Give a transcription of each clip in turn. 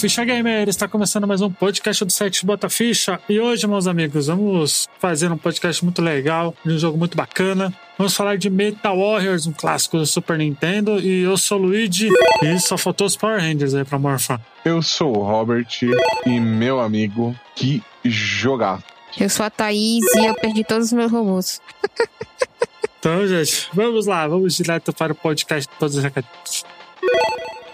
Ficha Gamer! Está começando mais um podcast do site Bota Ficha. E hoje, meus amigos, vamos fazer um podcast muito legal, de um jogo muito bacana. Vamos falar de Metal Warriors, um clássico do Super Nintendo. E eu sou o Luigi, e só faltou os Power Rangers aí pra morfar. Eu sou o Robert e meu amigo, que jogar. Eu sou a Thaís e eu perdi todos os meus robôs. Então, gente, vamos lá, vamos direto para o podcast de todos os recadinhos.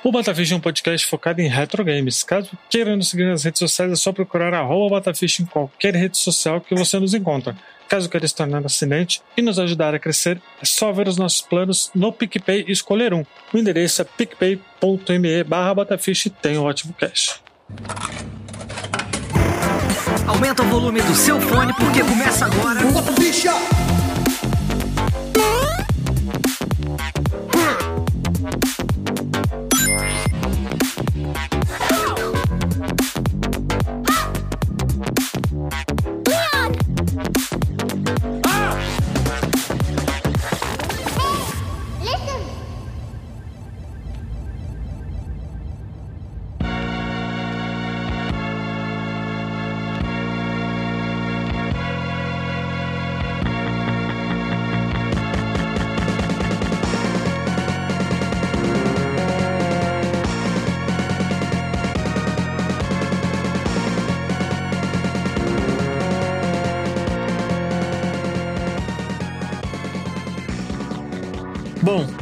O Batafish é um podcast focado em retro games. Caso queira nos seguir nas redes sociais, é só procurar arroba Batafish em qualquer rede social que você nos encontra. Caso queira se tornar assinante e nos ajudar a crescer, é só ver os nossos planos no PicPay e escolher um. O endereço é picpay.me barra Batafish e tem um ótimo cash. Aumenta o volume do seu fone porque começa agora. Bom,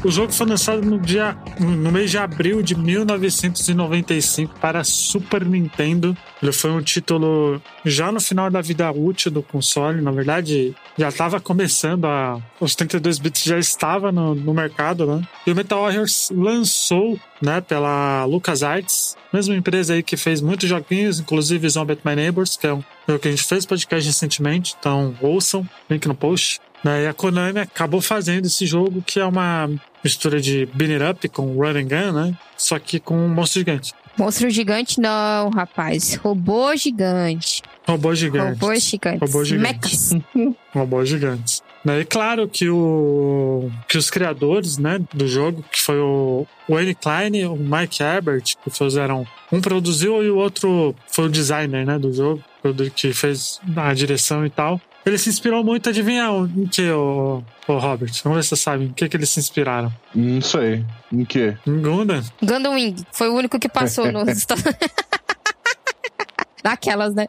o jogo foi lançado no dia no mês de abril de 1995 para Super Nintendo. Ele foi um título já no final da vida útil do console, na verdade, já estava começando a os 32 bits já estava no, no mercado, né? E o Metal Warriors lançou, né, pela LucasArts, mesma empresa aí que fez muitos joguinhos, inclusive Zombie My Neighbors, que é um jogo que a gente fez podcast recentemente, então ouçam, link no post. Né? E a Konami acabou fazendo esse jogo que é uma mistura de beat it up com run and gun, né? Só que com um monstro gigante. Monstro gigante não, rapaz. Robô gigante. Robô gigante. Robôs gigantes. Robô gigante. Mechas. Robôs gigantes. Né? E claro que, o, que os criadores né, do jogo, que foi o Wayne Klein e o Mike Herbert, que fizeram. Um produziu e o outro foi o designer né, do jogo, que fez a direção e tal. Ele se inspirou muito, adivinha em que, o, o Robert? Vamos ver se você sabe em que, que eles se inspiraram. Não sei. Em quê? Em Gundam. Gundam Wing. Foi o único que passou nos Estados Daquelas, né?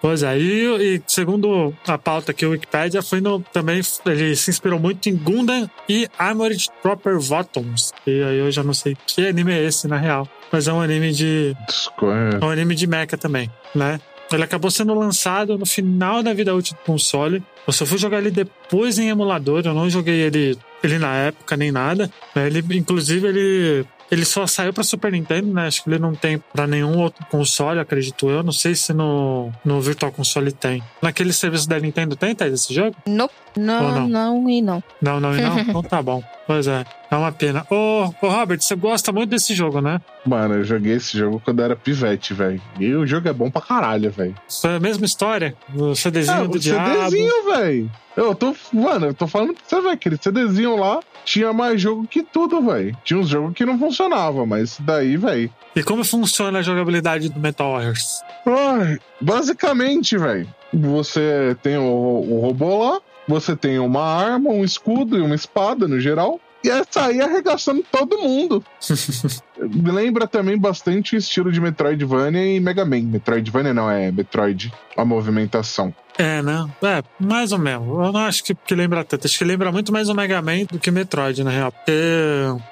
Pois é, e, e, segundo a pauta aqui, o Wikipedia foi no, também ele se inspirou muito em Gundam e Armored Proper Bottoms. E aí eu já não sei que anime é esse na real, mas é um anime de Desconheço. é um anime de mecha também, né? Ele acabou sendo lançado no final da vida útil do console. Eu só fui jogar ele depois em emulador, eu não joguei ele, ele na época nem nada. né? Ele, inclusive, ele ele só saiu pra Super Nintendo, né? Acho que ele não tem pra nenhum outro console, acredito eu. Não sei se no, no Virtual Console tem. Naquele serviço da Nintendo tem, tá, esse jogo? Nope. Não, não? não e não. Não, não, e não? então tá bom. Pois é, é uma pena. Ô, ô Robert, você gosta muito desse jogo, né? Mano, eu joguei esse jogo quando eu era pivete, velho. E o jogo é bom pra caralho, velho. Foi a mesma história? O CDzinho Ah, do o diabo. CDzinho, velho. Eu tô. Mano, eu tô falando pra você, velho. Aquele CDzinho lá tinha mais jogo que tudo, velho. Tinha uns jogos que não funcionavam, mas daí, velho. E como funciona a jogabilidade do Metal Warriors? Ai, Basicamente, velho. Você tem o, o robô lá, você tem uma arma, um escudo e uma espada no geral. E é sair arregaçando todo mundo. Me lembra também bastante o estilo de Metroidvania e Mega Man. Metroidvania não, é Metroid, a movimentação. É, né? É, mais ou menos. Eu não acho que, que lembra tanto. Acho que lembra muito mais o Mega Man do que Metroid, na real. Porque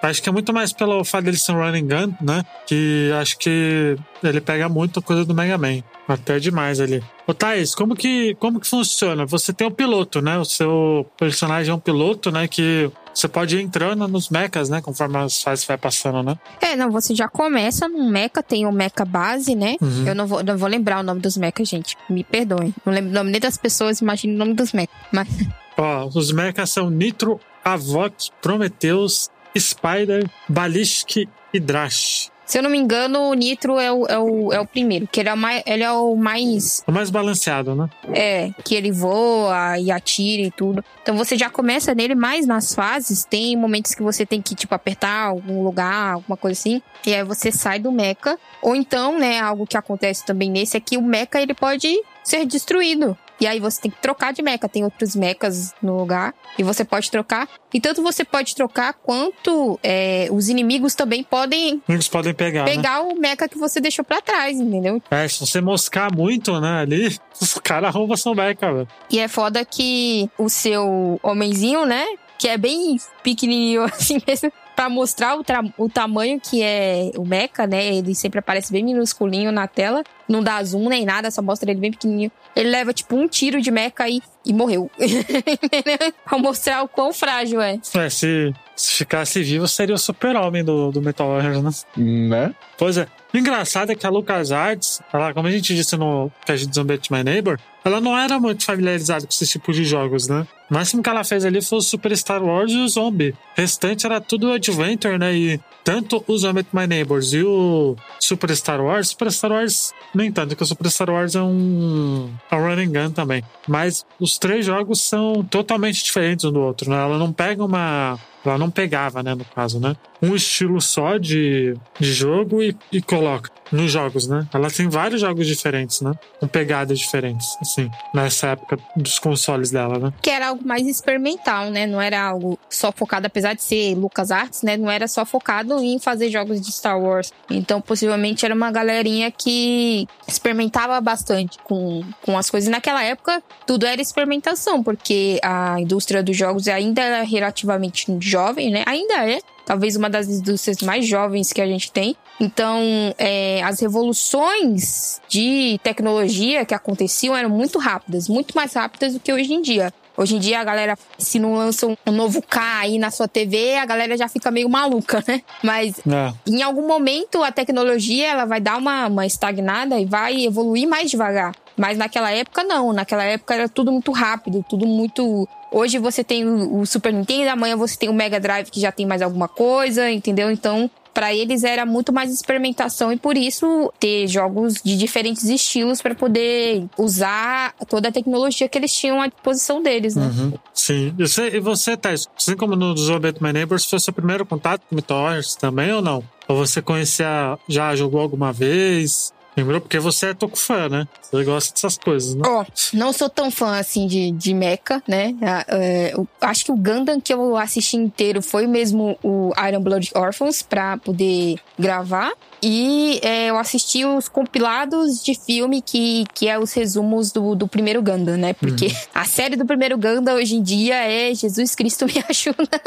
acho que é muito mais pelo fato dele ser um running gun, né? Que acho que ele pega muito coisa do Mega Man. Até demais ali. Ô, Thaís, como que, como que funciona? Você tem o piloto, né? O seu personagem é um piloto, né? Que você pode ir entrando nos mechas, né? Conforme as fases vai passando, né? É, não, você já começa num mecha, tem o mecha base, né? Uhum. Eu não vou, não vou lembrar o nome dos mechas, gente. Me perdoem. Não lembro o nome nem das pessoas, imagine o nome dos mechas. Mas Ó, os mechas são Nitro, Avok, Prometheus, Spider, Ballistic e Drash. Se eu não me engano, o Nitro é o, é o, é o primeiro, que ele é o mais, ele é o mais. O mais balanceado, né? É, que ele voa e atira e tudo. Então você já começa nele, mas nas fases tem momentos que você tem que, tipo, apertar algum lugar, alguma coisa assim. E aí você sai do mecha. Ou então, né, algo que acontece também nesse é que o mecha ele pode ser destruído. E aí você tem que trocar de mecha. Tem outros mechas no lugar. E você pode trocar. E tanto você pode trocar, quanto é, os inimigos também podem Eles podem pegar, né? pegar o mecha que você deixou pra trás, entendeu? É, se você moscar muito, né, ali, os caras arrombam seu mecha, velho. E é foda que o seu homenzinho, né? Que é bem pequenininho assim mesmo. Pra mostrar o, o tamanho que é o mecha, né? Ele sempre aparece bem minusculinho na tela. Não dá zoom nem nada, só mostra ele bem pequenininho. Ele leva, tipo, um tiro de mecha e, e morreu. Pra mostrar o quão frágil é. É, se, se ficasse vivo, seria o super-homem do, do Metal Warrior, né? Né? Pois é. O engraçado é que a LucasArts, ela, como a gente disse no cast de Zombie My Neighbor, ela não era muito familiarizada com esse tipo de jogos, né? O máximo que ela fez ali foi o Super Star Wars e o Zombie. O restante era tudo Adventure, né? E tanto o Zombie My Neighbors e o Super Star Wars, Super Star Wars, nem tanto, porque o Super Star Wars é um, é um running gun também. Mas os três jogos são totalmente diferentes um do outro, né? Ela não pega uma. Ela não pegava, né, no caso, né? Um estilo só de, de jogo e, e coloca nos jogos, né? Ela tem vários jogos diferentes, né? Com pegadas diferentes, assim, nessa época dos consoles dela, né? Que era algo mais experimental, né? Não era algo só focado, apesar de ser LucasArts, né? Não era só focado em fazer jogos de Star Wars. Então, possivelmente, era uma galerinha que experimentava bastante com, com as coisas. Naquela época, tudo era experimentação, porque a indústria dos jogos ainda era relativamente jovem, né? Ainda é. Talvez uma das indústrias mais jovens que a gente tem. Então, é, as revoluções de tecnologia que aconteciam eram muito rápidas, muito mais rápidas do que hoje em dia. Hoje em dia, a galera, se não lança um novo K aí na sua TV, a galera já fica meio maluca, né? Mas É. em algum momento, a tecnologia ela vai dar uma, uma estagnada e vai evoluir mais devagar. Mas naquela época, não. Naquela época era tudo muito rápido, tudo muito. Hoje você tem o Super Nintendo, amanhã você tem o Mega Drive que já tem mais alguma coisa, entendeu? Então, Pra eles era muito mais experimentação e por isso ter jogos de diferentes estilos pra poder usar toda a tecnologia que eles tinham à disposição deles, né? Uhum. Sim. E você, e você Thais, assim como no Zombie My Neighbors, foi seu primeiro contato com Warriors também ou não? Ou você conhecia, já jogou alguma vez? Lembrou? Porque você é toco fã, né? Você gosta dessas coisas, né? Ó, não sou tão fã assim de, de Mecha, né? É, acho que o Gundam que eu assisti inteiro foi mesmo o Iron Blood Orphans pra poder gravar. E é, eu assisti os compilados de filme que, que é os resumos do, do primeiro Gundam, né? Porque a série do primeiro Gundam hoje em dia é Jesus Cristo me ajuda.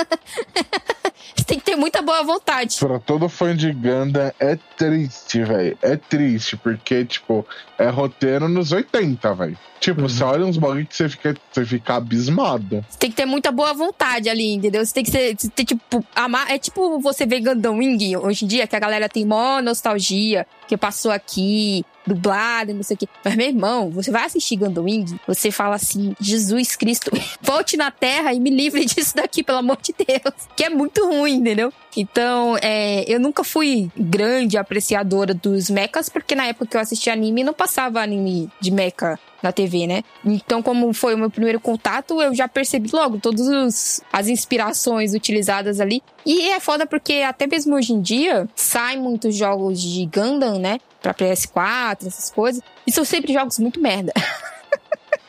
Você tem que ter muita boa vontade. Pra todo fã de Gundam é triste, velho. É triste, porque, tipo, é roteiro nos 80, velho. Tipo, você olha uns bagulho que você fica, você fica abismado. Você tem que ter muita boa vontade ali, entendeu? Você tem que ser, você tem, tipo, amar. É tipo você ver Gundam Wing hoje em dia, que a galera tem mó nostalgia, que passou aqui, dublado, não sei o quê. Mas, meu irmão, você vai assistir Gundam Wing, você fala assim, Jesus Cristo, volte na Terra e me livre disso daqui, pelo amor de Deus. Que é muito ruim, entendeu? Então, é, eu nunca fui grande apreciadora dos mechas, porque na época que eu assistia anime, não passava anime de mecha na TV, né? Então, como foi o meu primeiro contato, eu já percebi logo todas as inspirações utilizadas ali. E é foda porque até mesmo hoje em dia, saem muitos jogos de Gundam, né? Pra PS4, essas coisas. E são sempre jogos muito merda.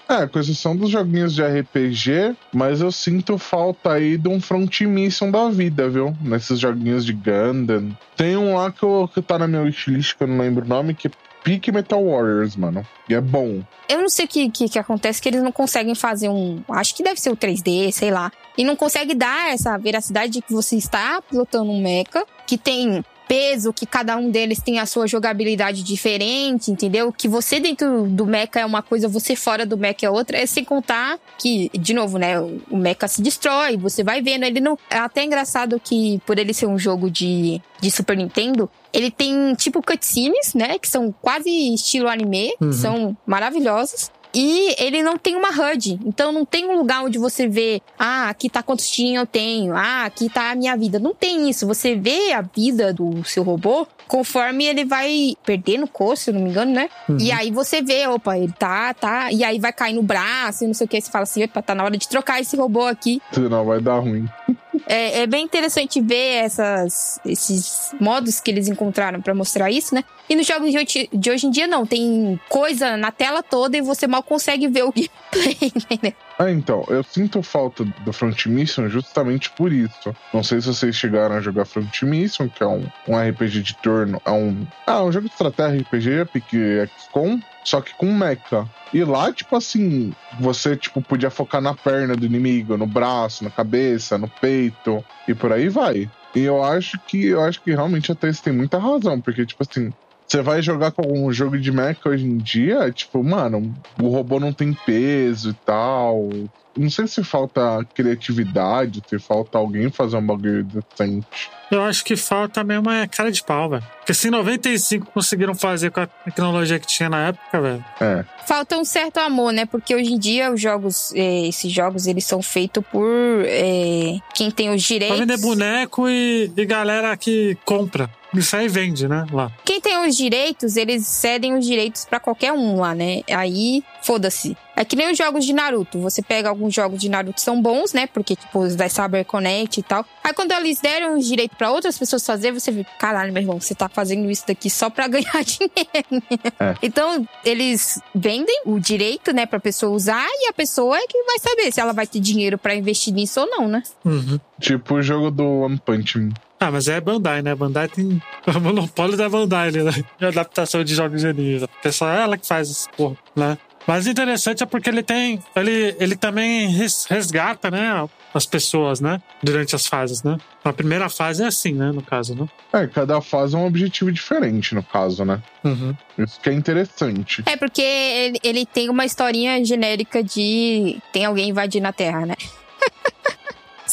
É, com exceção dos joguinhos de RPG, mas eu sinto falta aí de um front mission da vida, viu? Nesses joguinhos de Gundam. Tem um lá que, eu, que tá na minha wishlist, que eu não lembro o nome, que é Peak Metal Warriors, mano. E é bom. Eu não sei o que, que, que acontece, que eles não conseguem fazer um. Acho que deve ser o 3D, sei lá. E não consegue dar essa veracidade de que você está pilotando um mecha que tem peso, que cada um deles tem a sua jogabilidade diferente, entendeu? Que você dentro do mecha é uma coisa, você fora do mecha é outra. É sem contar que, de novo, né? O mecha se destrói, você vai vendo. Ele não. É até engraçado que, por ele ser um jogo de, de Super Nintendo, ele tem tipo cutscenes, né? Que são quase estilo anime, Uhum. são maravilhosos. E ele não tem uma HUD. Então não tem um lugar onde você vê, ah, aqui tá quantos tinha eu tenho, ah, aqui tá a minha vida. Não tem isso. Você vê a vida do seu robô conforme ele vai perdendo cor, se eu não me engano, né? Uhum. E aí você vê, opa, ele tá, tá. E aí vai cair no braço e não sei o que. Você fala assim, opa, tá na hora de trocar esse robô aqui. Senão vai dar ruim. É, é bem interessante ver essas, esses modos que eles encontraram pra mostrar isso, né? E nos jogos de hoje, de hoje em dia, não. Tem coisa na tela toda e você mal consegue ver o gameplay, né? Ah, então, eu sinto falta do Front Mission justamente por isso. Não sei se vocês chegaram a jogar Front Mission, que é um, um RPG de turno, é um. Ah, um jogo de estratégia RPG, pique XCOM, só que com mecha. E lá, tipo assim, você tipo podia focar na perna do inimigo, no braço, na cabeça, no peito e por aí vai. E eu acho que eu acho que realmente até isso tem muita razão, porque tipo assim, você vai jogar com algum jogo de mecha hoje em dia, tipo, mano, o robô não tem peso e tal. Não sei se falta criatividade, se falta alguém fazer um bagulho decente. Eu acho que falta mesmo é cara de pau, velho. Porque se em 95 conseguiram fazer com a tecnologia que tinha na época, velho. É. Falta um certo amor, né? Porque hoje em dia os jogos, eh, esses jogos, eles são feitos por eh, quem tem os Pra direitos. vender boneco e, e galera que compra. Isso aí vende, né? Lá. Quem tem os direitos, eles cedem os direitos pra qualquer um lá, né? Aí, foda-se. É que nem os jogos de Naruto. Você pega alguns jogos de Naruto que são bons, né? Porque, tipo, os da Cyber Connect e tal. Aí, quando eles deram os direitos pra outras pessoas fazer, você vê, caralho, meu irmão, você tá fazendo isso daqui só pra ganhar dinheiro. É. Então, eles vendem o direito, né, pra pessoa usar e a pessoa é que vai saber se ela vai ter dinheiro pra investir nisso ou não, né? Uhum. Tipo o jogo do One Punch Man. Ah, mas é Bandai, né? Bandai tem o monopólio da Bandai né? De adaptação de jogos de anime. Porque só ela que faz esse porra, né? Mas interessante é porque ele tem. Ele, ele também res- resgata, né? As pessoas, né? Durante as fases, né? A primeira fase é assim, né? No caso, né? É, cada fase é um objetivo diferente, no caso, né? Uhum. Isso que é interessante. É porque ele, ele tem uma historinha genérica de tem alguém invadindo a Terra, né?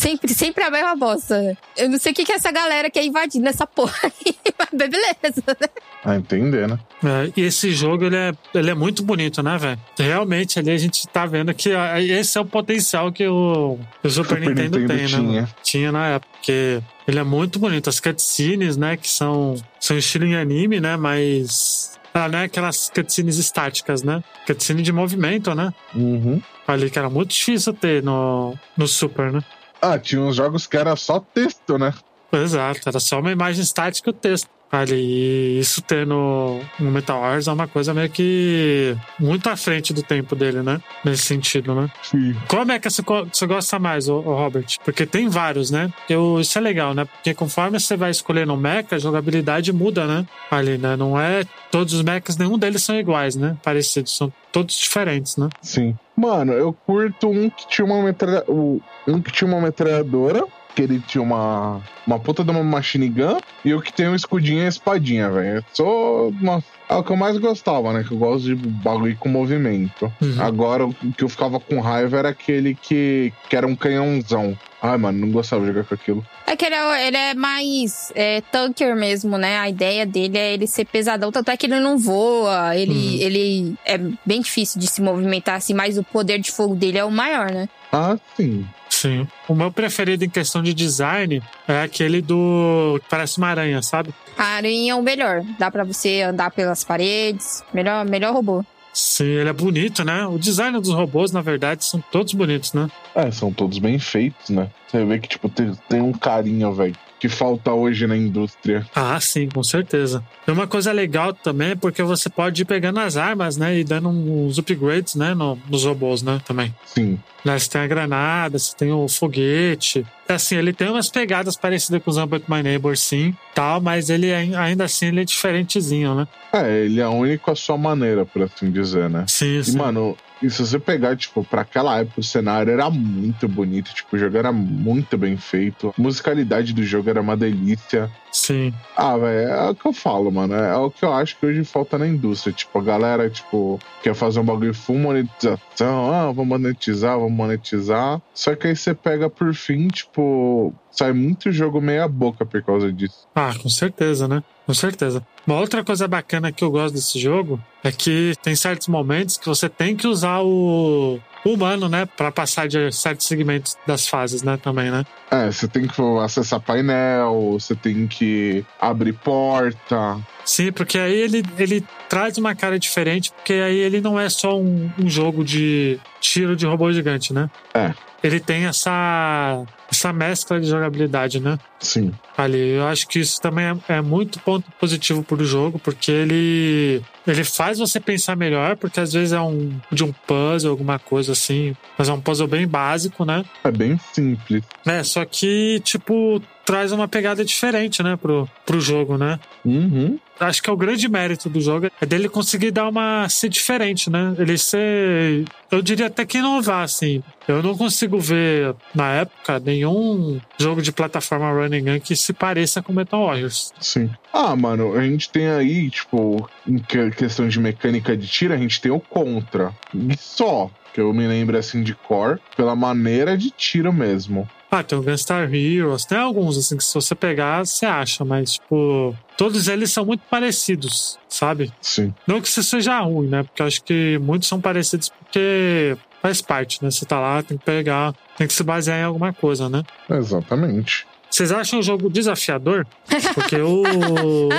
Sempre, sempre a mesma bosta. Eu não sei o que, que essa galera quer invadir nessa porra aí, mas beleza, né? A entender, né? É, e esse jogo, ele é, ele é muito bonito, né, velho? Realmente, ali a gente tá vendo que ah, esse é o potencial que o, o Super, Super Nintendo, Nintendo tem, né? tinha. mano? Tinha na época. Porque ele é muito bonito. As cutscenes, né, que são, são estilo em anime, né, mas... Ah, não é aquelas cutscenes estáticas, né? Cutscene de movimento, né? Uhum. Ali que era muito difícil ter no, no Super, né? Ah, tinha uns jogos que era só texto, né? Exato, era só uma imagem estática e o texto. Ali, e isso no, no Metal Wars é uma coisa meio que muito à frente do tempo dele, né? Nesse sentido, né? Sim. Qual mecha você, co- você gosta mais, ô Robert? Porque tem vários, né? O- isso é legal, né? Porque conforme você vai escolhendo um mecha, a jogabilidade muda, né? Ali, né? Não é todos os mechas, nenhum deles são iguais, né? Parecidos, são todos diferentes, né? Sim. Mano, eu curto um que tinha uma metralha... o- Um que tinha uma metralhadora, que ele tinha uma, uma puta de uma machine gun, e o que tem um escudinho e a espadinha, velho. Eu sou. Uma... É o que eu mais gostava, né? Que eu gosto de bagulho com movimento. Uhum. Agora, o que eu ficava com raiva era aquele que, que era um canhãozão. Ai, mano, não gostava de jogar com aquilo. É que ele é, ele é mais é, tanker mesmo, né? A ideia dele é ele ser pesadão, tanto é que ele não voa, ele, ele é bem difícil de se movimentar assim, mas o poder de fogo dele é o maior, né? Ah, sim. Sim. O meu preferido em questão de design é aquele do. que parece uma aranha, sabe? A aranha é o melhor, dá pra você andar pelas paredes, melhor, melhor robô. Sim, ele é bonito, né? O design dos robôs, na verdade, são todos bonitos, né? É, são todos bem feitos, né? Você vê que, tipo, tem, tem um carinho, velho, que falta hoje na indústria. Ah, sim, com certeza. E uma coisa legal também é porque você pode ir pegando as armas, né? E dando uns upgrades, né? No, nos robôs, né? Também. Sim. Né, Você tem a granada, você tem o foguete. Assim, ele tem umas pegadas parecidas com o Zambot My Neighbor, sim, tal, mas ele ai- ainda assim ele é diferentezinho, né? É, ele é único à sua maneira, por assim dizer, né? Sim, E, sim. mano, e se você pegar, tipo, pra aquela época, o cenário era muito bonito, tipo, o jogo era muito bem feito, a musicalidade do jogo era uma delícia. Sim. Ah, velho, é o que eu falo, mano. É o que eu acho que hoje falta na indústria. Tipo, a galera, tipo, quer fazer um bagulho full monetização. Ah, vamos monetizar, vamos monetizar. Só que aí você pega por fim, tipo, sai muito jogo meia boca por causa disso. Ah, com certeza, né? Com certeza. Uma outra coisa bacana que eu gosto desse jogo é que tem certos momentos que você tem que usar o humano, né? Pra passar de certos segmentos das fases, né? Também, né? É, você tem que acessar painel, você tem que abrir porta. Sim, porque aí ele, ele traz uma cara diferente, porque aí ele não é só um, um jogo de tiro de robô gigante, né? É. Ele tem essa, essa mescla de jogabilidade, né? Sim. Ali, eu acho que isso também é, é muito ponto positivo pro jogo, porque ele ele faz você pensar melhor, porque às vezes é um de um puzzle, alguma coisa assim, mas é um puzzle bem básico, né? É bem simples. É, só que, tipo, traz uma pegada diferente, né, pro, pro jogo, né? Uhum. Acho que é o grande mérito do jogo é dele conseguir dar uma ser diferente, né? Ele ser, eu diria até que inovar, assim. Eu não consigo ver na época nenhum jogo de plataforma running gun que se pareça com Metal Warriors. Sim. Ah, mano, a gente tem aí, tipo, em que- questão de mecânica de tiro, a gente tem o Contra. E só. Que eu me lembro assim de core, pela maneira de tiro mesmo. Ah, tem o Gunstar Heroes, tem alguns, assim, que se você pegar, você acha, mas, tipo, todos eles são muito parecidos, sabe? Sim. Não que isso seja ruim, né? Porque eu acho que muitos são parecidos porque faz parte, né? Você tá lá, tem que pegar, tem que se basear em alguma coisa, né? Exatamente. Vocês acham o jogo desafiador? Porque o.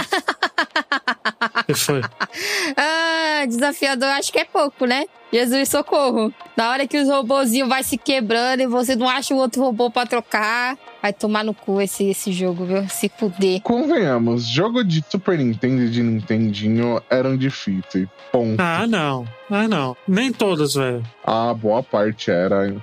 Ah, desafiador acho que é pouco, né? Jesus, socorro. Na hora que os robozinhos vai se quebrando e você não acha um outro robô pra trocar, vai tomar no cu esse, esse jogo, viu? Se fuder. Convenhamos, jogo de Super Nintendo e de Nintendinho eram difíceis. Ponto. Ah, não. Ah, não. Nem todos, velho. Ah, boa parte era.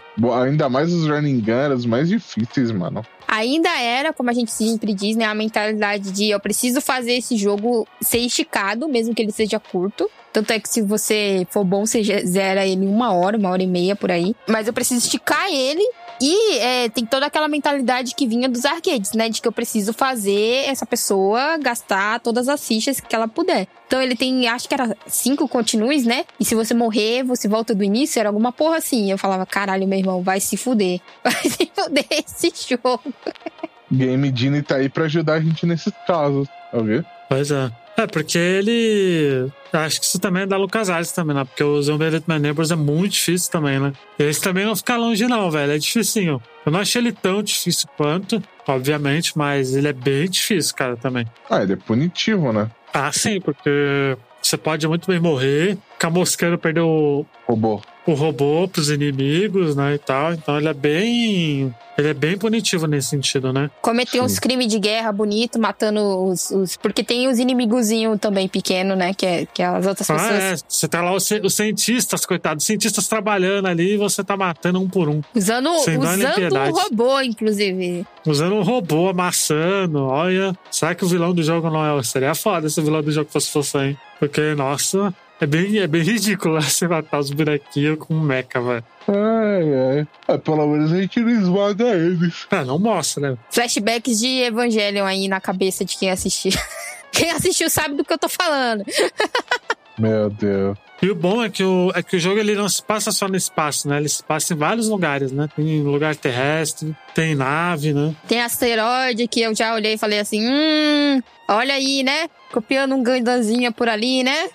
Ainda mais os running gun eram os mais difíceis, mano. Ainda era, como a gente sempre diz, né? A mentalidade de eu preciso fazer esse jogo ser esticado, mesmo que ele seja curto. Tanto é que se você for bom, você zera ele uma hora, uma hora e meia por aí. Mas eu preciso esticar ele. E é, tem toda aquela mentalidade que vinha dos arcades, né? De que eu preciso fazer essa pessoa gastar todas as fichas que ela puder. Então ele tem, acho que era cinco continues, né? E se você morrer, você volta do início, era alguma porra assim. Eu falava, caralho, meu irmão, vai se fuder. Vai se fuder esse jogo. Game Genie tá aí pra ajudar a gente nesses casos, tá vendo? Pois é. É, porque ele. Acho que isso também é da LucasArts também, né? Porque o Zombie My Neighbors é muito difícil também, né? Eles também não ficam longe, não, velho. É dificinho. Eu não achei ele tão difícil quanto, obviamente, mas ele é bem difícil, cara, também. Ah, ele é punitivo, né? Ah, sim, porque você pode muito bem morrer, ficar moscando, perder o, Robô. O robô pros inimigos, né? E tal. Então ele é bem. Ele é bem punitivo nesse sentido, né? Cometer Sim. uns crimes de guerra bonito, matando os, os- Porque tem os inimigozinhos também pequeno, né? Que, é, que as outras Ah, pessoas. é. Você tá lá, os, os cientistas, coitados, os cientistas trabalhando ali e você tá matando um por um. Usando, usando o robô, inclusive. Usando um robô, amassando. Olha, será que o vilão do jogo não é. Seria foda se o vilão do jogo fosse você, hein? Porque, nossa, é bem, é bem ridículo você matar os bonequinhos com um mecha, velho. Ai, ai. É, pelo menos a gente não esmaga eles. Ah, não mostra, né? Flashbacks de Evangelion aí na cabeça de quem assistiu. Quem assistiu sabe do que eu tô falando. Meu Deus. E o bom é que o, é que o jogo ele não se passa só no espaço, né? Ele se passa em vários lugares, né? Tem lugar terrestre, tem nave, né? Tem asteroide que eu já olhei e falei assim: hum, olha aí, né? Copiando um gandanzinha por ali, né?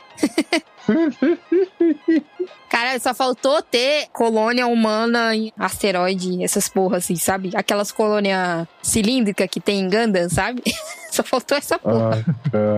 Cara, só faltou ter colônia humana em asteroide, essas porras assim, sabe? Aquelas colônias cilíndricas que tem em Gundam, sabe? só faltou essa porra.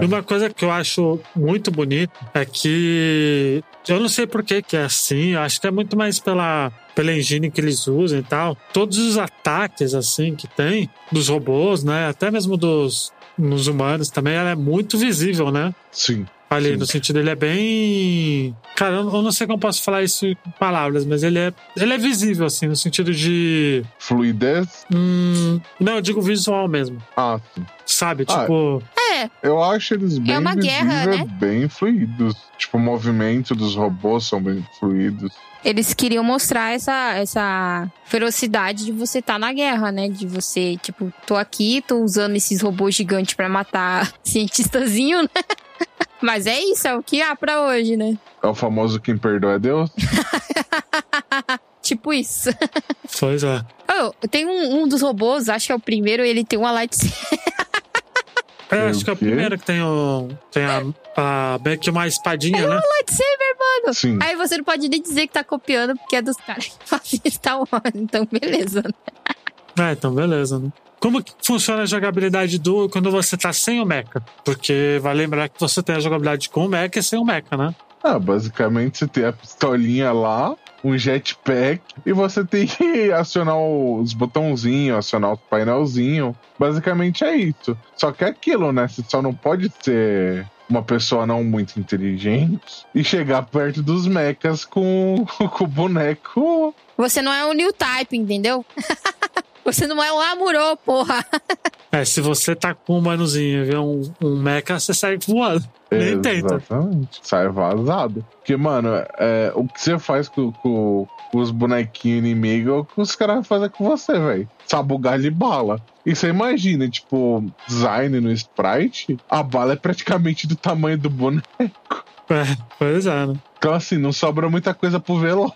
E uma coisa que eu acho muito bonito é que eu não sei por que que é assim, eu acho que é muito mais pela pela engine que eles usam e tal. Todos os ataques assim que tem dos robôs, né, até mesmo dos nos humanos também, ela é muito visível, né? sim. Ali, Sim. no sentido, ele é bem. Cara, eu eu não sei como posso falar isso em palavras, mas ele é, ele é visível, assim, no sentido de. Fluidez. Hum, não, eu digo visual mesmo. Ah, sim. Sabe? Ah, Tipo. É, Eu acho eles bem uma guerra, né? bem fluidos. Tipo, o movimento dos robôs são bem fluidos. eles queriam mostrar essa, essa ferocidade de você estar na guerra, né? De você, tipo, tô aqui, tô usando esses robôs gigantes pra matar cientistazinho, né? Mas é isso, é o que há pra hoje, né? É o famoso quem perdoa é Deus. Tipo isso. Pois é. Eu Oh, tem um, um dos robôs, acho que é o primeiro, ele tem uma lightsaber. É, acho que é o quê? primeiro que tem o. Tem a. a meio que uma espadinha, né? lightsaber, mano. Sim. Aí você não pode nem dizer que tá copiando, porque é dos caras que fazem Star Wars. Então, beleza. É, então beleza, né? Como que funciona a jogabilidade do quando você tá sem o mecha? Porque vai lembrar que você tem a jogabilidade com o mecha e sem o mecha, né? Ah, basicamente você tem a pistolinha lá, um jetpack, e você tem que acionar os botãozinhos, acionar os painelzinhos. Basicamente é isso. Só que é aquilo, né? Você só não pode ser uma pessoa não muito inteligente e chegar perto dos mechas com, com o boneco. Você não é o new type, entendeu? você não é o Amuro, porra. É, se você tá com um manuzinho e vê um, um mecha, você sai voando. Nem tenta. Exatamente. Sai vazado. Porque, mano, é, o que você faz com, com- com os bonequinhos inimigos é o que os caras fazem com você, velho. Sabugar de bala. E você imagina, tipo, design no sprite, a bala é praticamente do tamanho do boneco. É, pois é, né? Então, assim, não sobra muita coisa pro velo.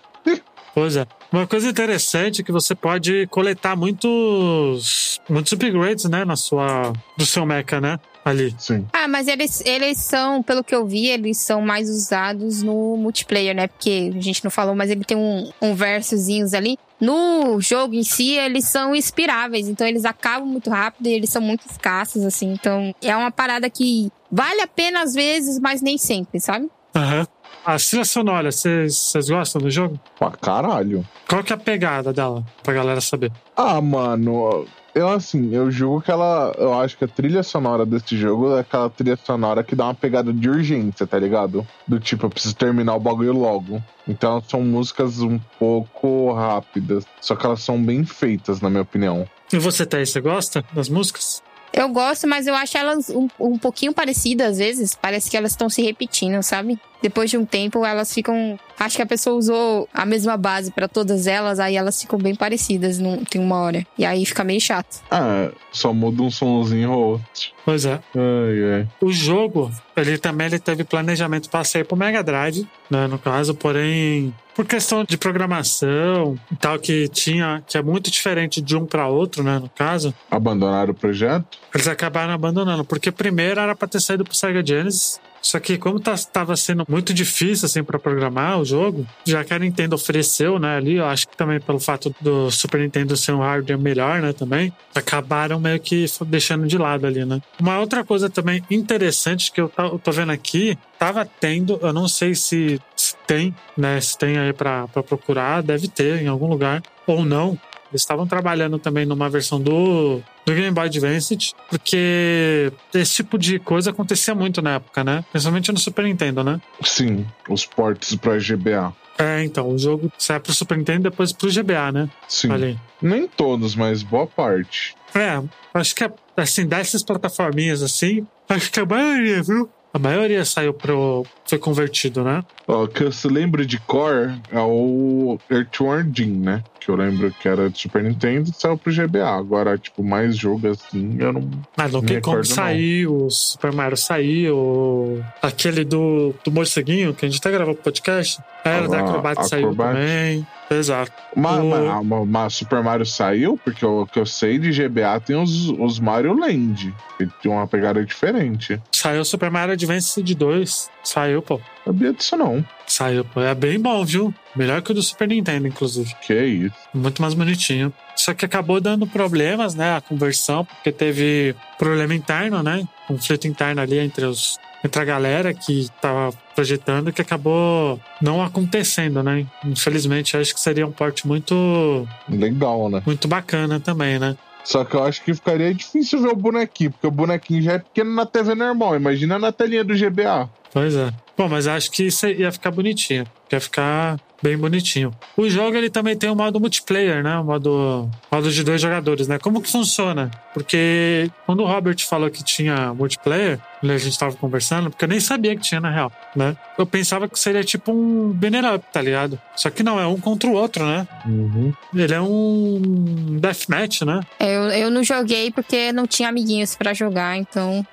Pois é. Uma coisa interessante é que você pode coletar muitos, muitos upgrades, né, na sua, do seu mecha, né, ali. Sim. Ah, mas eles, eles são, pelo que eu vi, eles são mais usados no multiplayer, né? Porque a gente não falou, mas ele tem um, um versozinhos ali. No jogo em si, eles são inspiráveis, então eles acabam muito rápido e eles são muito escassos, assim. Então é uma parada que vale a pena às vezes, mas nem sempre, sabe? Aham. A trilha sonora, vocês vocês gostam do jogo? Pra caralho. Qual que é a pegada dela, pra galera saber? Ah, mano, eu assim, eu julgo que ela. Eu acho que a trilha sonora desse jogo é aquela trilha sonora que dá uma pegada de urgência, tá ligado? Do tipo, eu preciso terminar o bagulho logo. Então são músicas um pouco rápidas. Só que elas são bem feitas, na minha opinião. E você, Thaís, você gosta das músicas? Eu gosto, mas eu acho elas um, um pouquinho parecidas às vezes. Parece que elas estão se repetindo, sabe? Depois de um tempo, elas ficam. Acho que a pessoa usou a mesma base pra todas elas, aí elas ficam bem parecidas num, tem uma hora. E aí fica meio chato. Ah, só muda um sonzinho ou outro. Pois é. Ai, ai. O jogo, ele também ele teve planejamento para sair pro Mega Drive, né, no caso, porém, por questão de programação e tal, que tinha, que é muito diferente de um para outro, né, no caso, Abandonaram o projeto? eles acabaram abandonando, porque primeiro era para ter saído pro Sega Genesis, só que como tá, tava sendo muito difícil assim para programar o jogo, já que a Nintendo ofereceu, né, ali, eu acho que também pelo fato do Super Nintendo ser um hardware melhor, né, também, acabaram meio que deixando de lado ali, né. Uma outra coisa também interessante que eu tá- eu tô vendo aqui, tava tendo, eu não sei se, se tem, né, se tem aí para procurar, deve ter em algum lugar ou não. Eles estavam trabalhando também numa versão do, do Game Boy Advance, porque esse tipo de coisa acontecia muito na época, né? Principalmente no Super Nintendo, né? Sim, os portes pra GBA. É, então, o jogo sai pro Super Nintendo e depois pro GBA, né? Sim. Ali. Nem todos, mas boa parte. É, acho que, assim, dessas plataforminhas assim, acho que a maioria, viu? A maioria saiu pro. foi convertido, né? Ó, o que eu se lembro de core é o Earthworm Jim, né? Que eu lembro que era de Super Nintendo e saiu pro GBA. Agora, tipo, mais jogo assim, eu não. Ah, Donkey Me Kong recordo, não. saiu, o Super Mario saiu, aquele do, do morceguinho, que a gente até gravou pro podcast. Era Ah, da Acrobat saiu Acrobat. também. Exato. Mas, O- mas- mas Super Mario saiu, porque o que eu sei de GBA tem os, os Mario Land. Que tem uma pegada diferente. Saiu o Super Mario Advance de 2. Saiu, pô. Sabia disso não. Saiu, pô. É bem bom, viu? Melhor que o do Super Nintendo, inclusive. Que isso. Muito mais bonitinho. Só que acabou dando problemas, né? A conversão, porque teve problema interno, né? Conflito interno ali entre os. Entre a galera que tava projetando que acabou não acontecendo, né? Infelizmente, acho que seria um porte muito, Legal, né? muito bacana também, né? Só que eu acho que ficaria difícil ver o bonequinho, porque o bonequinho já é pequeno na TV normal. Imagina na telinha do GBA. Pois é. Bom, mas acho que isso ia ficar bonitinho. Ia ficar bem bonitinho. O jogo ele também tem o modo multiplayer, né? O modo, modo de dois jogadores, né? Como que funciona? Porque quando o Robert falou que tinha multiplayer, a gente tava conversando, porque eu nem sabia que tinha na real, né? Eu pensava que seria tipo um banner up, tá ligado? Só que não, é um contra o outro, né? Uhum. Ele é um deathmatch, né? Eu, eu não joguei porque não tinha amiguinhos pra jogar, então.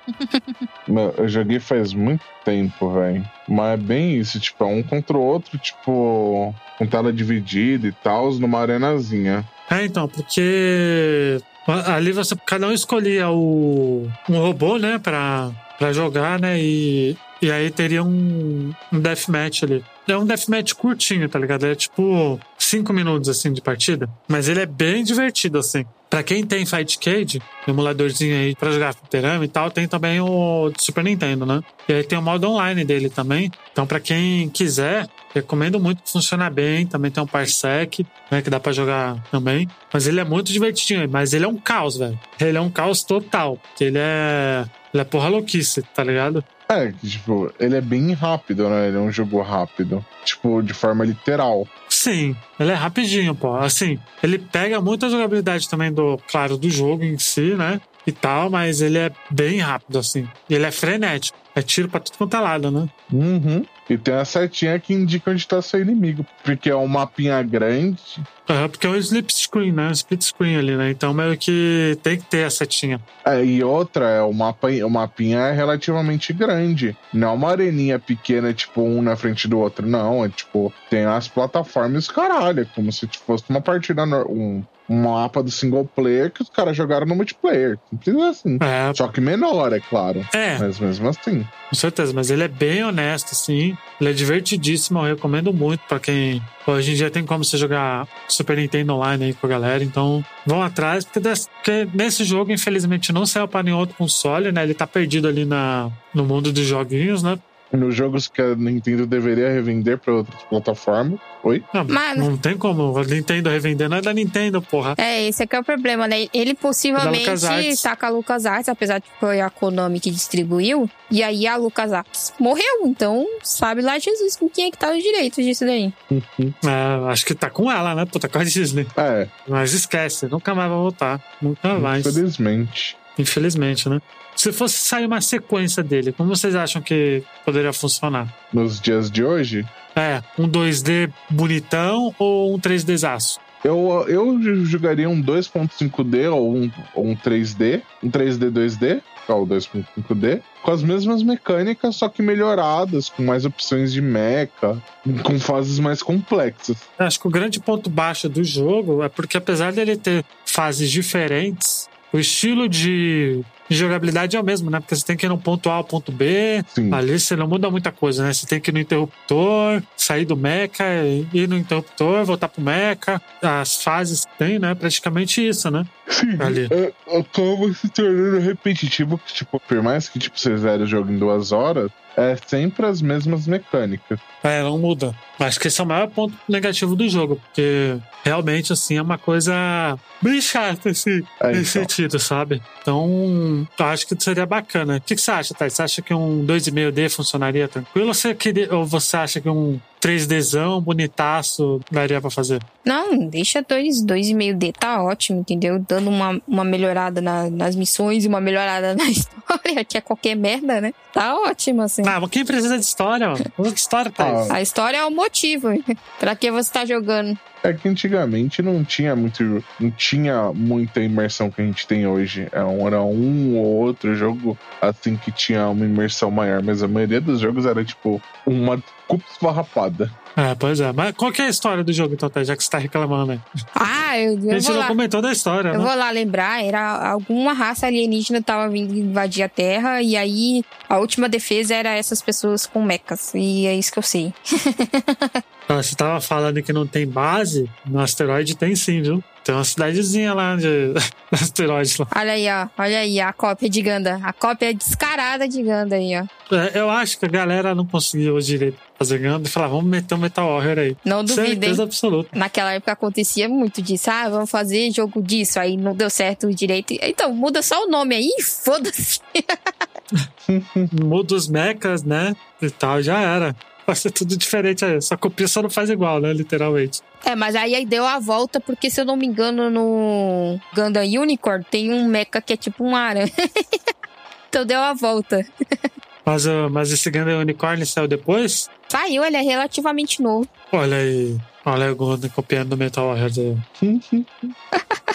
Meu, eu joguei faz muito tempo, velho. Mas é bem isso, tipo, é um contra o outro, tipo, com tela dividida e tal, numa arenazinha. É, então, porque ali você cada um escolhia o, um robô, né, pra, pra jogar, né, e, e aí teria um, um deathmatch ali. É um deathmatch curtinho, tá ligado? É tipo cinco minutos, assim, de partida. Mas ele é bem divertido, assim. Pra quem tem Cage, emuladorzinho aí pra jogar fliperama e tal, tem também o Super Nintendo, né? E aí tem o modo online dele também. Então, pra quem quiser, recomendo muito funciona bem. Também tem um Parsec, né? Que dá pra jogar também. Mas ele é muito divertidinho. Mas ele é um caos, velho. Ele é um caos total. Porque ele é. Ele é porra louquice, tá ligado? É, tipo, ele é bem rápido, né? Ele é um jogo rápido. Tipo, de forma literal. Sim, ele é rapidinho, pô. Assim, ele pega muita jogabilidade também do, claro, do jogo em si, né? E tal, mas ele é bem rápido, assim. Ele é frenético. É tiro pra tudo quanto é lado, né? Uhum. E tem a setinha que indica onde tá seu inimigo. Porque é um mapinha grande. Uhum, porque é um split screen, né? Um split screen ali, né? Então meio que tem que ter a setinha. É, e outra, é o, mapa, o mapinha é relativamente grande. Não é uma areninha pequena, tipo, um na frente do outro. Não, é tipo, tem as plataformas caralho. É como se fosse uma partida, um, um mapa do single player que os caras jogaram no multiplayer. Simples assim. É. Só que menor, é claro. É. Mas mesmo assim. Com certeza, mas ele é bem honesto, assim. Ele é divertidíssimo, eu recomendo muito para quem. Hoje em dia tem como você jogar Super Nintendo Online aí com a galera, então vão atrás, porque, desse, porque nesse jogo, infelizmente, não saiu para nenhum outro console, né? Ele tá perdido ali na, no mundo dos joguinhos, né? Nos jogos que a Nintendo deveria revender para outras plataformas. Oi? Não, Mano. não tem como. A Nintendo revender não é da Nintendo, porra. É, esse aqui é o problema, né? Ele possivelmente LucasArts. tá com a LucasArts, apesar de que foi a Konami que distribuiu. E aí a LucasArts morreu, então sabe lá Jesus com quem é que tá os direitos disso daí. É, acho que tá com ela, né? Puta, com a Disney. É, Mas esquece, nunca mais vai voltar. Nunca mais. infelizmente. Infelizmente, né? Se fosse sair uma sequência dele, como vocês acham que poderia funcionar? Nos dias de hoje, É, um 2D bonitão ou um 3Dzaço? eu, eu jogaria um 2.5D ou um, ou um 3D, um 3D 2D, que é o 2.5D, com as mesmas mecânicas, só que melhoradas, com mais opções de mecha, com fases mais complexas. Acho que o grande ponto baixo do jogo é porque, apesar dele ter fases diferentes, o estilo de de jogabilidade é o mesmo, né? Porque você tem que ir no ponto A ao ponto B. Sim. Ali você não muda muita coisa, né? Você tem que ir no interruptor, sair do mecha, ir no interruptor, voltar pro mecha. As fases que tem, né? Praticamente isso, né? Sim, Ali. é, acaba se tornando repetitivo, que, tipo, por mais que tipo, você zere o jogo em duas horas, é sempre as mesmas mecânicas. É, não muda. Acho que esse é o maior ponto negativo do jogo, porque realmente, assim, é uma coisa bem chata, assim, É, nesse então. sentido, sabe? Então, eu acho que seria bacana. O que, que você acha, Thais? Você acha que um 2,5D funcionaria tranquilo ou você, queria, ou você acha que um 3Dzão bonitaço daria pra fazer? Não, deixa dois, dois e meio D, tá ótimo, entendeu? Dando uma, uma melhorada na- nas missões e uma melhorada na história, que é qualquer merda, né? Tá ótimo, assim. Ah, mas quem precisa de história, mano? Que história, Thais? Ah, A história é o motivo pra que você tá jogando. É que antigamente não tinha muito, não tinha muita imersão que a gente tem hoje. É um- Era um ou outro jogo assim que tinha uma imersão maior, mas a maioria dos jogos era tipo uma culpa esfarrapada. É, pois é. Mas qual que é a história do jogo, então, Thais? Já que você tá reclamando aí. Ah, eu, A eu gente vou não lá. comentou da história, Eu né? vou lá lembrar, era alguma raça alienígena tava vindo invadir a Terra e aí a última defesa era essas pessoas com mechas. E é isso que eu sei. Você tava falando que não tem base, no asteroide tem sim, viu? Tem uma cidadezinha lá de asteroide lá. Olha aí, ó. Olha aí a cópia de Ganda. A cópia descarada de Ganda aí, ó. É, eu acho que a galera não conseguiu direito fazer ganda e falar, vamos meter um Metal Warrior aí. Não duvidem. Certeza absoluta. Naquela época acontecia muito disso. Ah, vamos fazer jogo disso. Aí não deu certo direito. Então, muda só o nome aí. Foda-se. Muda os mechas, né? E tal, já era. Vai ser tudo diferente aí. Só copia, só não faz igual, né? Literalmente. É, mas aí, aí deu a volta, porque se eu não me engano, no Gundam Unicorn tem um mecha que é tipo um aranha. então deu a volta. Mas, uh, mas esse Gundam Unicorn saiu depois? Saiu, ele é relativamente novo. Olha aí. Olha o Gundam copiando do Metal Warriors aí.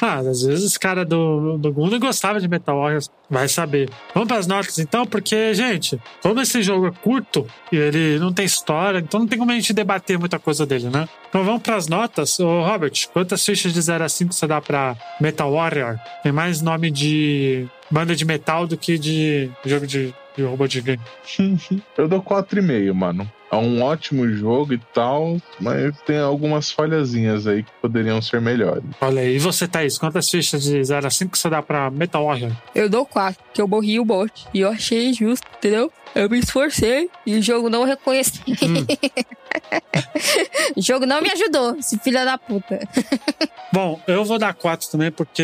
ah, às vezes os caras do, do Gundam gostavam de Metal Warriors. Vai saber. Vamos para as notas então, porque, gente, como esse jogo é curto e ele não tem história, então não tem como a gente debater muita coisa dele, né? Então vamos para as notas. Ô, Robert, quantas fichas de 0 a 5 você dá para Metal Warrior? Tem mais nome de banda de metal do que de jogo de, de robô gigante. Eu dou 4,5, mano. É um ótimo jogo e tal, mas tem algumas falhazinhas aí que poderiam ser melhores. Olha aí, e você, Thaís, quantas fichas de 0 a 5 você dá pra Metal Warrior? Eu dou 4, que eu morri o bot. E eu achei justo, entendeu? Eu me esforcei e o jogo não reconheceu. o jogo não me ajudou, esse filho da puta. Bom, eu vou dar 4 também, porque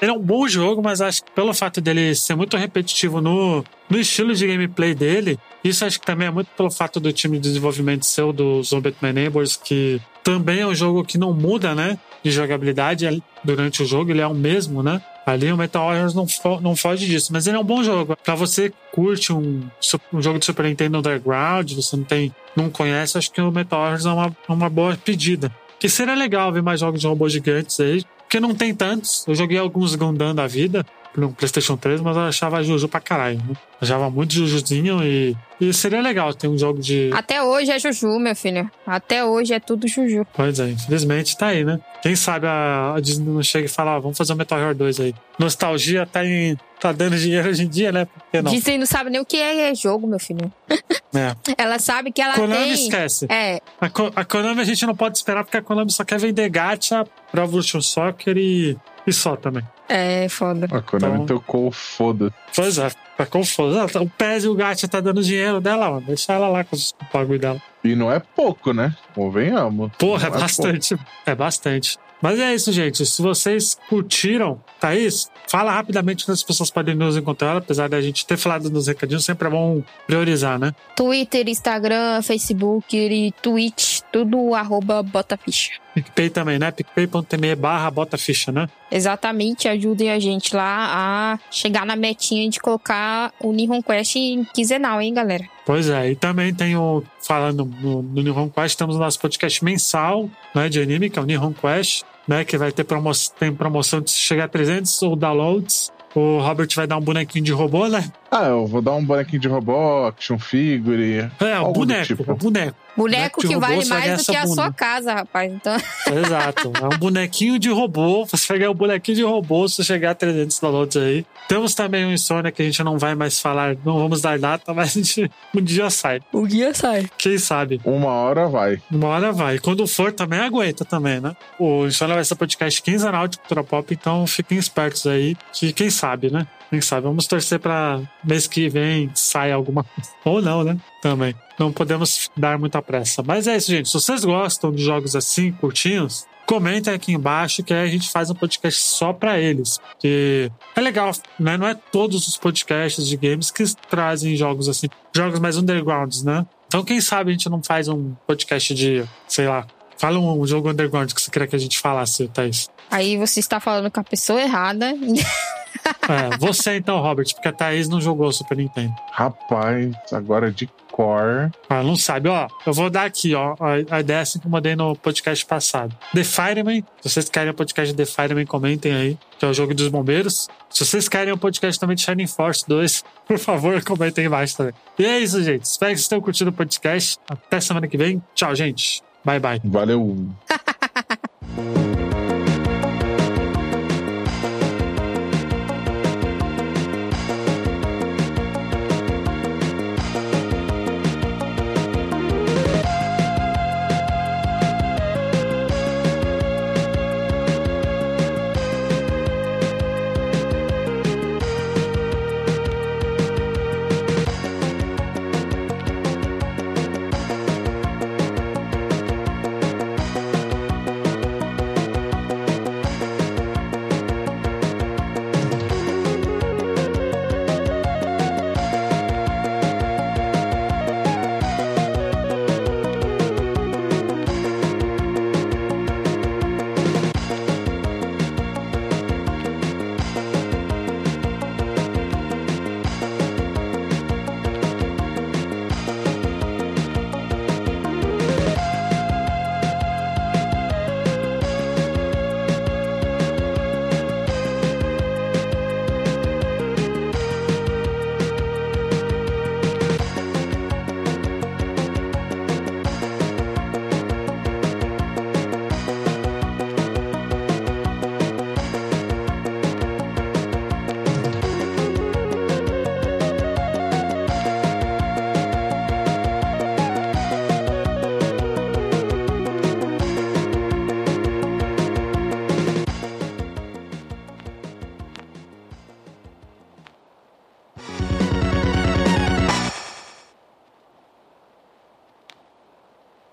ele é um bom jogo, mas acho que pelo fato dele ser muito repetitivo no, no estilo de gameplay dele, isso acho que também é muito pelo fato do time de desenvolvimento seu, do Zombie Neighbors, que também é um jogo que não muda, né? De jogabilidade durante o jogo, ele é o mesmo, né? Ali o Metal Warriors não, fo não foge disso, mas ele é um bom jogo. Pra você curte um, um jogo de Super Nintendo Underground, você não tem, não conhece, acho que o Metal Warriors é uma, uma boa pedida. Que seria legal ver mais jogos de robôs gigantes aí, porque não tem tantos. Eu joguei alguns Gundam da vida, no PlayStation 3, mas eu achava Juju pra caralho. Né? Achava muito Jujuzinho e, e seria legal ter um jogo de. Até hoje é Juju, meu filho. Até hoje é tudo Juju. Pois é, infelizmente tá aí, né? Quem sabe a, a Disney não chega e fala, ah, vamos fazer o Metal Gear 2 aí. Nostalgia tá, em, tá dando dinheiro hoje em dia, né? Por que não? Disney não sabe nem o que é jogo, meu filho. É. ela sabe que ela Konami tem. esquece. É, A, a Konami a gente não pode esperar porque a Konami só quer vender gacha pra Evolution Soccer e, e só também. é foda. A Konami Então- tocou foda. Pois é, tá confuso. Ah, O PES e o gacha tá dando dinheiro dela, mano. Deixa ela lá com os bagulho dela. E não é pouco, né? Convenhamos. Porra, é Não bastante. É bastante. Mas é isso, gente. Se vocês curtiram, Thaís, fala rapidamente onde as pessoas podem nos encontrar, apesar da gente ter falado nos recadinhos, sempre é bom priorizar, né? Twitter, Instagram, Facebook e Twitch, tudo arroba botaficha. PicPay também, né? PicPay.me barra bota ficha, né? Exatamente, ajudem a gente lá a chegar na metinha de colocar o Nihon Quest em quinzenal, hein, galera? Pois é, e também tem o. Falando no, no Nihon Quest, temos o nosso podcast mensal né, de anime, que é o Nihon Quest, né? Que vai ter promo tem promoção de chegar a 300 ou downloads. O Robert vai dar um bonequinho de robô, né? Ah, eu vou dar um bonequinho de robô, action figure. É, o boneco, tipo. o boneco. Boneco que vale mais do que a bunda. sua casa, rapaz. Então, Exato. É um bonequinho de robô. Você vai ganhar um bonequinho de robô se chegar a 300 downloads aí. Temos também um Insônia que a gente não vai mais falar, não vamos dar data, mas a gente, um dia sai. o guia sai. Quem sabe? Uma hora vai. Uma hora vai. Quando for, também aguenta também, né? O Insônia vai ser podcast quinzenal de cultura pop, então fiquem espertos aí, que quem sabe, né? Quem sabe? Vamos torcer pra mês que vem saia alguma coisa. Ou não, né? Também. Não podemos dar muita pressa. Mas é isso, gente. Se vocês gostam de jogos assim, curtinhos, comentem aqui embaixo que aí a gente faz um podcast só pra eles. Que é legal, né? Não é todos os podcasts de games que trazem jogos assim, jogos mais undergrounds, né? Então, quem sabe a gente não faz um podcast de, sei lá, fala um jogo underground que você queria que a gente falasse, Thaís. Aí você está falando com a pessoa errada. É, você então, Robert, porque a Thaís não jogou Super Nintendo. Rapaz, agora de core. Ah, não sabe, ó. Eu vou dar aqui, ó. A, ideia assim que eu mandei no podcast passado. The Fireman. Se vocês querem o podcast de The Fireman, comentem aí, que é o jogo dos bombeiros. Se vocês querem o podcast também de Shining Force 2, por favor, comentem embaixo também. E é isso, gente. Espero que vocês tenham curtido o podcast. Até semana que vem. Tchau, gente. Bye, bye. Valeu.